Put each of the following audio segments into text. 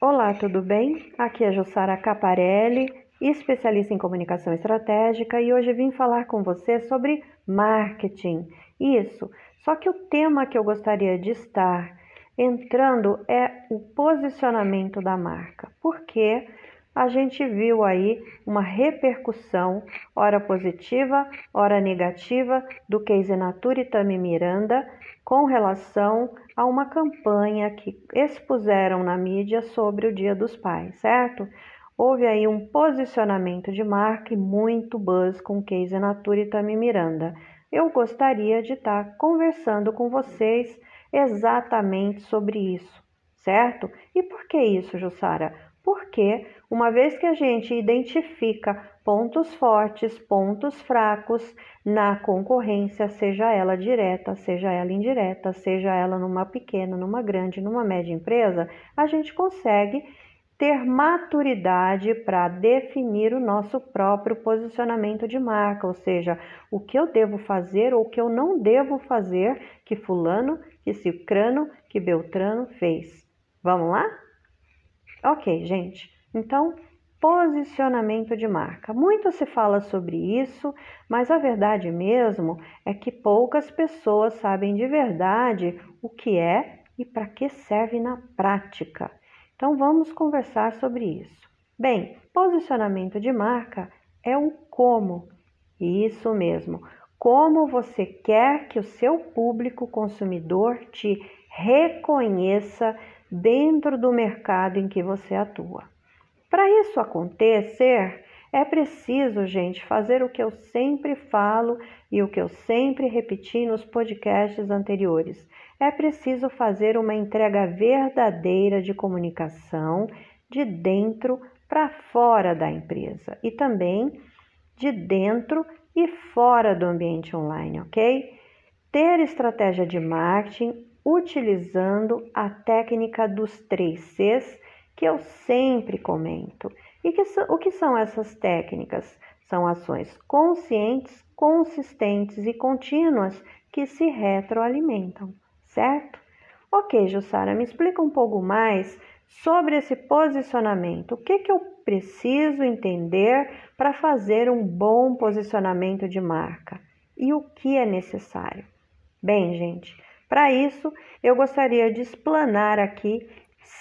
Olá, tudo bem? Aqui é Jussara Caparelli, especialista em comunicação estratégica, e hoje vim falar com você sobre marketing. Isso, só que o tema que eu gostaria de estar entrando é o posicionamento da marca. Porque a gente viu aí uma repercussão, ora positiva, ora negativa, do case Natura e Tami Miranda com relação a uma campanha que expuseram na mídia sobre o Dia dos Pais, certo? Houve aí um posicionamento de marca e muito buzz com case Natura e Tami Miranda. Eu gostaria de estar conversando com vocês exatamente sobre isso, certo? E por que isso, Jussara? Porque uma vez que a gente identifica pontos fortes, pontos fracos na concorrência, seja ela direta, seja ela indireta, seja ela numa pequena, numa grande, numa média empresa, a gente consegue ter maturidade para definir o nosso próprio posicionamento de marca, ou seja, o que eu devo fazer ou o que eu não devo fazer que fulano, que cicrano, que beltrano fez. Vamos lá? Ok, gente. Então, posicionamento de marca. Muito se fala sobre isso, mas a verdade mesmo é que poucas pessoas sabem de verdade o que é e para que serve na prática. Então vamos conversar sobre isso. Bem, posicionamento de marca é o como. Isso mesmo. Como você quer que o seu público consumidor te reconheça dentro do mercado em que você atua. Para isso acontecer, é preciso, gente, fazer o que eu sempre falo e o que eu sempre repeti nos podcasts anteriores. É preciso fazer uma entrega verdadeira de comunicação de dentro para fora da empresa e também de dentro e fora do ambiente online, ok? Ter estratégia de marketing utilizando a técnica dos três Cs que eu sempre comento. E que, o que são essas técnicas? São ações conscientes, consistentes e contínuas que se retroalimentam, certo? Ok, Jussara, me explica um pouco mais sobre esse posicionamento. O que, que eu preciso entender para fazer um bom posicionamento de marca? E o que é necessário? Bem, gente, para isso eu gostaria de explanar aqui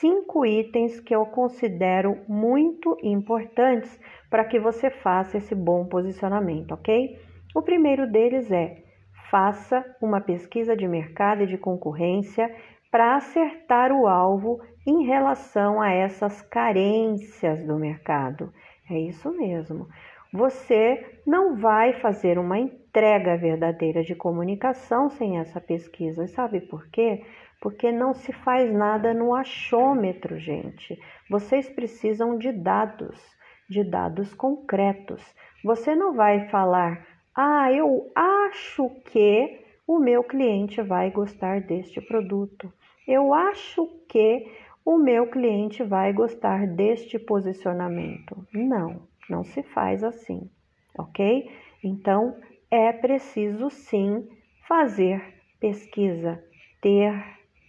cinco itens que eu considero muito importantes para que você faça esse bom posicionamento, ok? O primeiro deles é faça uma pesquisa de mercado e de concorrência para acertar o alvo em relação a essas carências do mercado. É isso mesmo. Você não vai fazer uma entrega verdadeira de comunicação sem essa pesquisa. E sabe por quê? porque não se faz nada no achômetro, gente. Vocês precisam de dados, de dados concretos. Você não vai falar, ah, eu acho que o meu cliente vai gostar deste produto. Eu acho que o meu cliente vai gostar deste posicionamento. Não, não se faz assim, ok? Então é preciso sim fazer pesquisa, ter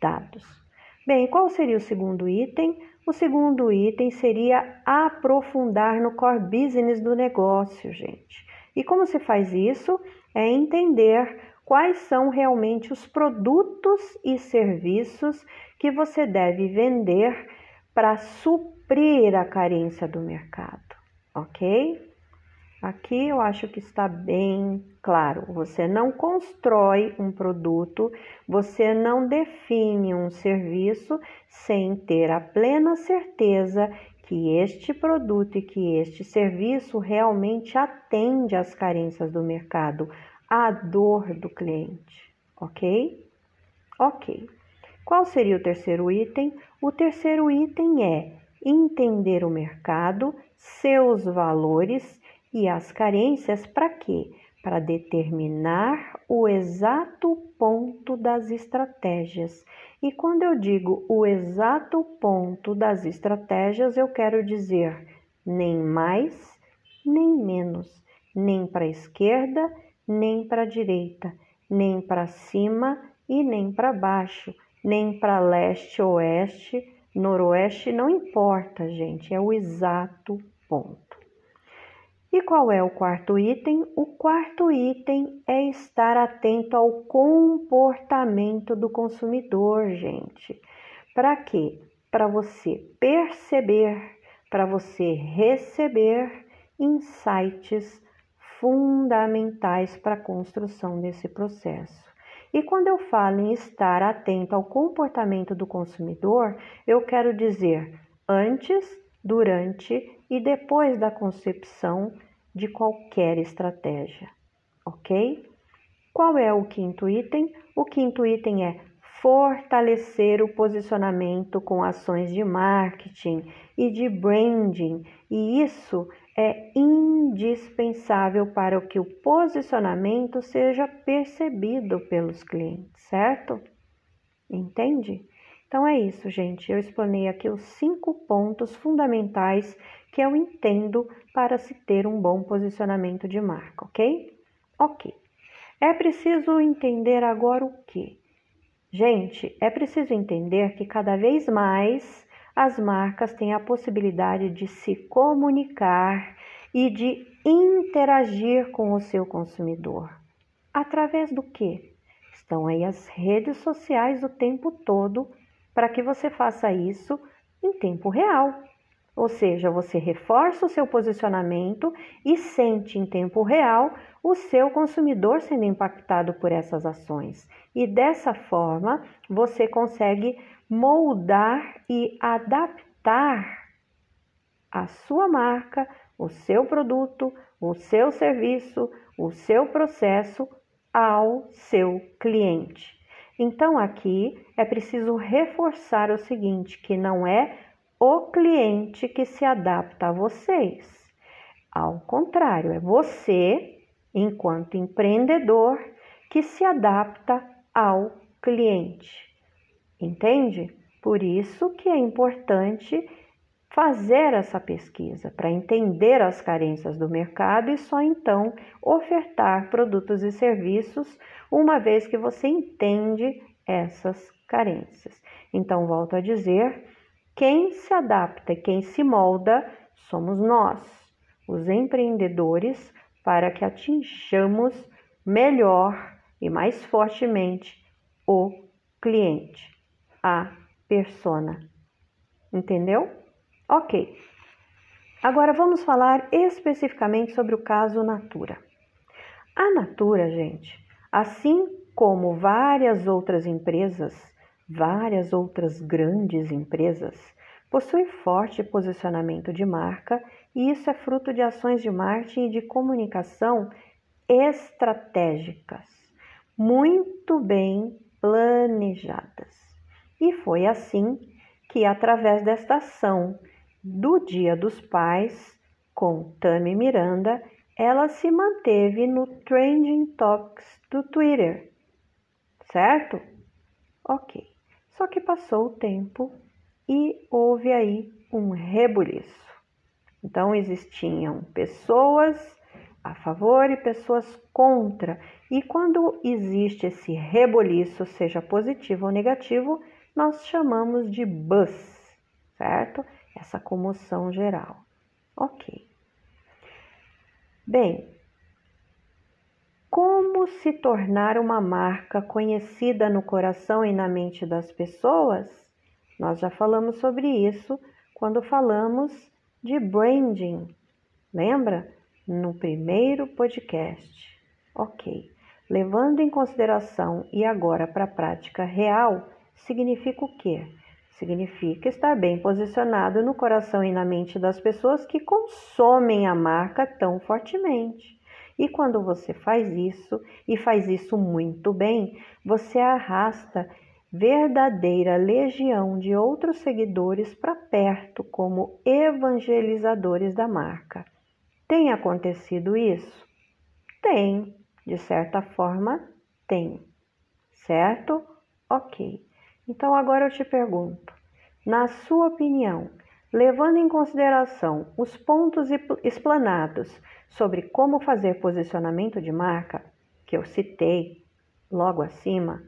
dados. Bem, qual seria o segundo item? O segundo item seria aprofundar no core business do negócio, gente. E como se faz isso? É entender quais são realmente os produtos e serviços que você deve vender para suprir a carência do mercado, ok? Aqui eu acho que está bem claro. Você não constrói um produto, você não define um serviço sem ter a plena certeza que este produto e que este serviço realmente atende às carências do mercado, à dor do cliente, ok? Ok. Qual seria o terceiro item? O terceiro item é entender o mercado, seus valores e as carências para quê? Para determinar o exato ponto das estratégias. E quando eu digo o exato ponto das estratégias, eu quero dizer nem mais, nem menos, nem para a esquerda, nem para a direita, nem para cima e nem para baixo, nem para leste, oeste, noroeste, não importa, gente, é o exato ponto. E qual é o quarto item? O quarto item é estar atento ao comportamento do consumidor, gente. Para quê? Para você perceber, para você receber insights fundamentais para a construção desse processo. E quando eu falo em estar atento ao comportamento do consumidor, eu quero dizer antes, durante e depois da concepção de qualquer estratégia, ok? Qual é o quinto item? O quinto item é fortalecer o posicionamento com ações de marketing e de branding, e isso é indispensável para que o posicionamento seja percebido pelos clientes, certo? Entende? Então é isso, gente. Eu explanei aqui os cinco pontos fundamentais que eu entendo para se ter um bom posicionamento de marca, ok? Ok. É preciso entender agora o que? Gente, é preciso entender que cada vez mais as marcas têm a possibilidade de se comunicar e de interagir com o seu consumidor. Através do que? Estão aí as redes sociais o tempo todo para que você faça isso em tempo real. Ou seja, você reforça o seu posicionamento e sente em tempo real o seu consumidor sendo impactado por essas ações. E dessa forma, você consegue moldar e adaptar a sua marca, o seu produto, o seu serviço, o seu processo ao seu cliente. Então aqui é preciso reforçar o seguinte, que não é o cliente que se adapta a vocês. Ao contrário, é você, enquanto empreendedor, que se adapta ao cliente. Entende? Por isso que é importante fazer essa pesquisa para entender as carências do mercado e só então ofertar produtos e serviços, uma vez que você entende essas carências. Então, volto a dizer, quem se adapta quem se molda somos nós, os empreendedores, para que atinjamos melhor e mais fortemente o cliente a persona. Entendeu? Ok. Agora vamos falar especificamente sobre o caso Natura. A Natura, gente, assim como várias outras empresas, várias outras grandes empresas, possui forte posicionamento de marca e isso é fruto de ações de marketing e de comunicação estratégicas, muito bem planejadas. E foi assim que, através desta ação do Dia dos Pais, com Tami Miranda, ela se manteve no Trending Topics do Twitter, certo? Ok. Só que passou o tempo e houve aí um rebuliço. Então existiam pessoas a favor e pessoas contra. E quando existe esse reboliço, seja positivo ou negativo, nós chamamos de buzz, certo? Essa comoção geral. Ok. Bem, como se tornar uma marca conhecida no coração e na mente das pessoas? Nós já falamos sobre isso quando falamos de branding. Lembra? No primeiro podcast. Ok. Levando em consideração e agora para a prática real, significa o quê? Significa estar bem posicionado no coração e na mente das pessoas que consomem a marca tão fortemente. E quando você faz isso, e faz isso muito bem, você arrasta verdadeira legião de outros seguidores para perto como evangelizadores da marca. Tem acontecido isso? Tem, de certa forma, tem. Certo? Ok. Então agora eu te pergunto, na sua opinião, levando em consideração os pontos explanados sobre como fazer posicionamento de marca, que eu citei logo acima,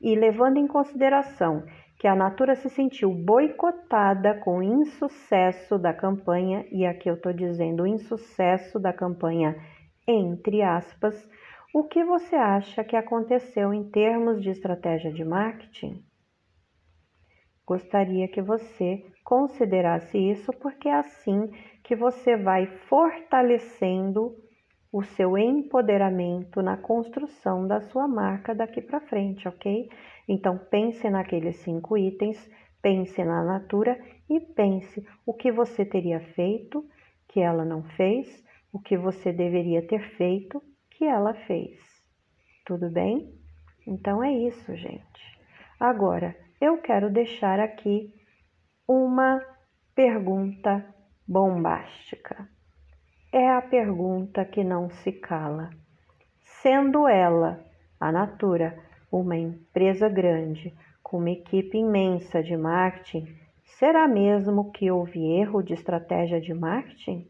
e levando em consideração que a Natura se sentiu boicotada com o insucesso da campanha, e aqui eu estou dizendo o insucesso da campanha entre aspas, o que você acha que aconteceu em termos de estratégia de marketing? Gostaria que você considerasse isso, porque é assim que você vai fortalecendo o seu empoderamento na construção da sua marca daqui para frente, ok? Então pense naqueles cinco itens, pense na Natura e pense o que você teria feito que ela não fez, o que você deveria ter feito que ela fez. Tudo bem? Então é isso, gente. Agora, eu quero deixar aqui uma pergunta bombástica. É a pergunta que não se cala. Sendo ela, a Natura, uma empresa grande, com uma equipe imensa de marketing, será mesmo que houve erro de estratégia de marketing?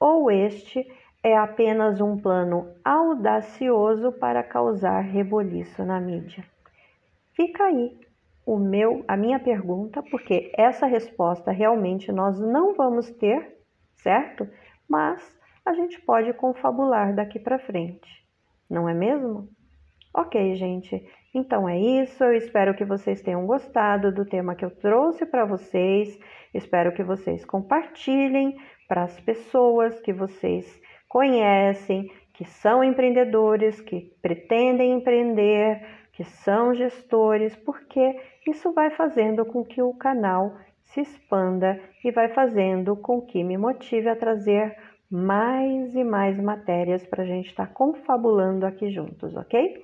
Ou este é apenas um plano audacioso para causar reboliço na mídia? Fica aí o meu, a minha pergunta, porque essa resposta realmente nós não vamos ter, certo? Mas a gente pode confabular daqui para frente, não é mesmo? Ok, gente. Então é isso. Eu espero que vocês tenham gostado do tema que eu trouxe para vocês. Espero que vocês compartilhem para as pessoas que vocês conhecem, que são empreendedores, que pretendem empreender, que são gestores, porque isso vai fazendo com que o canal se expanda e vai fazendo com que me motive a trazer mais e mais matérias para a gente estar tá confabulando aqui juntos, ok?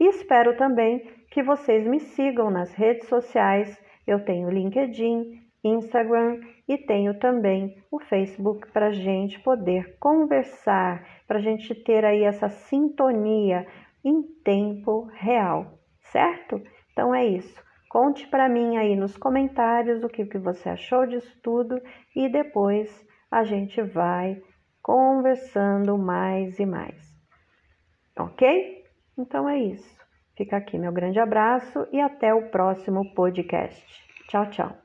E espero também que vocês me sigam nas redes sociais. Eu tenho LinkedIn, Instagram e tenho também o Facebook para a gente poder conversar, para a gente ter aí essa sintonia em tempo real, certo? Então é isso. Conte para mim aí nos comentários o que, que você achou disso tudo e depois a gente vai conversando mais e mais. Ok? Então é isso. Fica aqui meu grande abraço e até o próximo podcast. Tchau, tchau.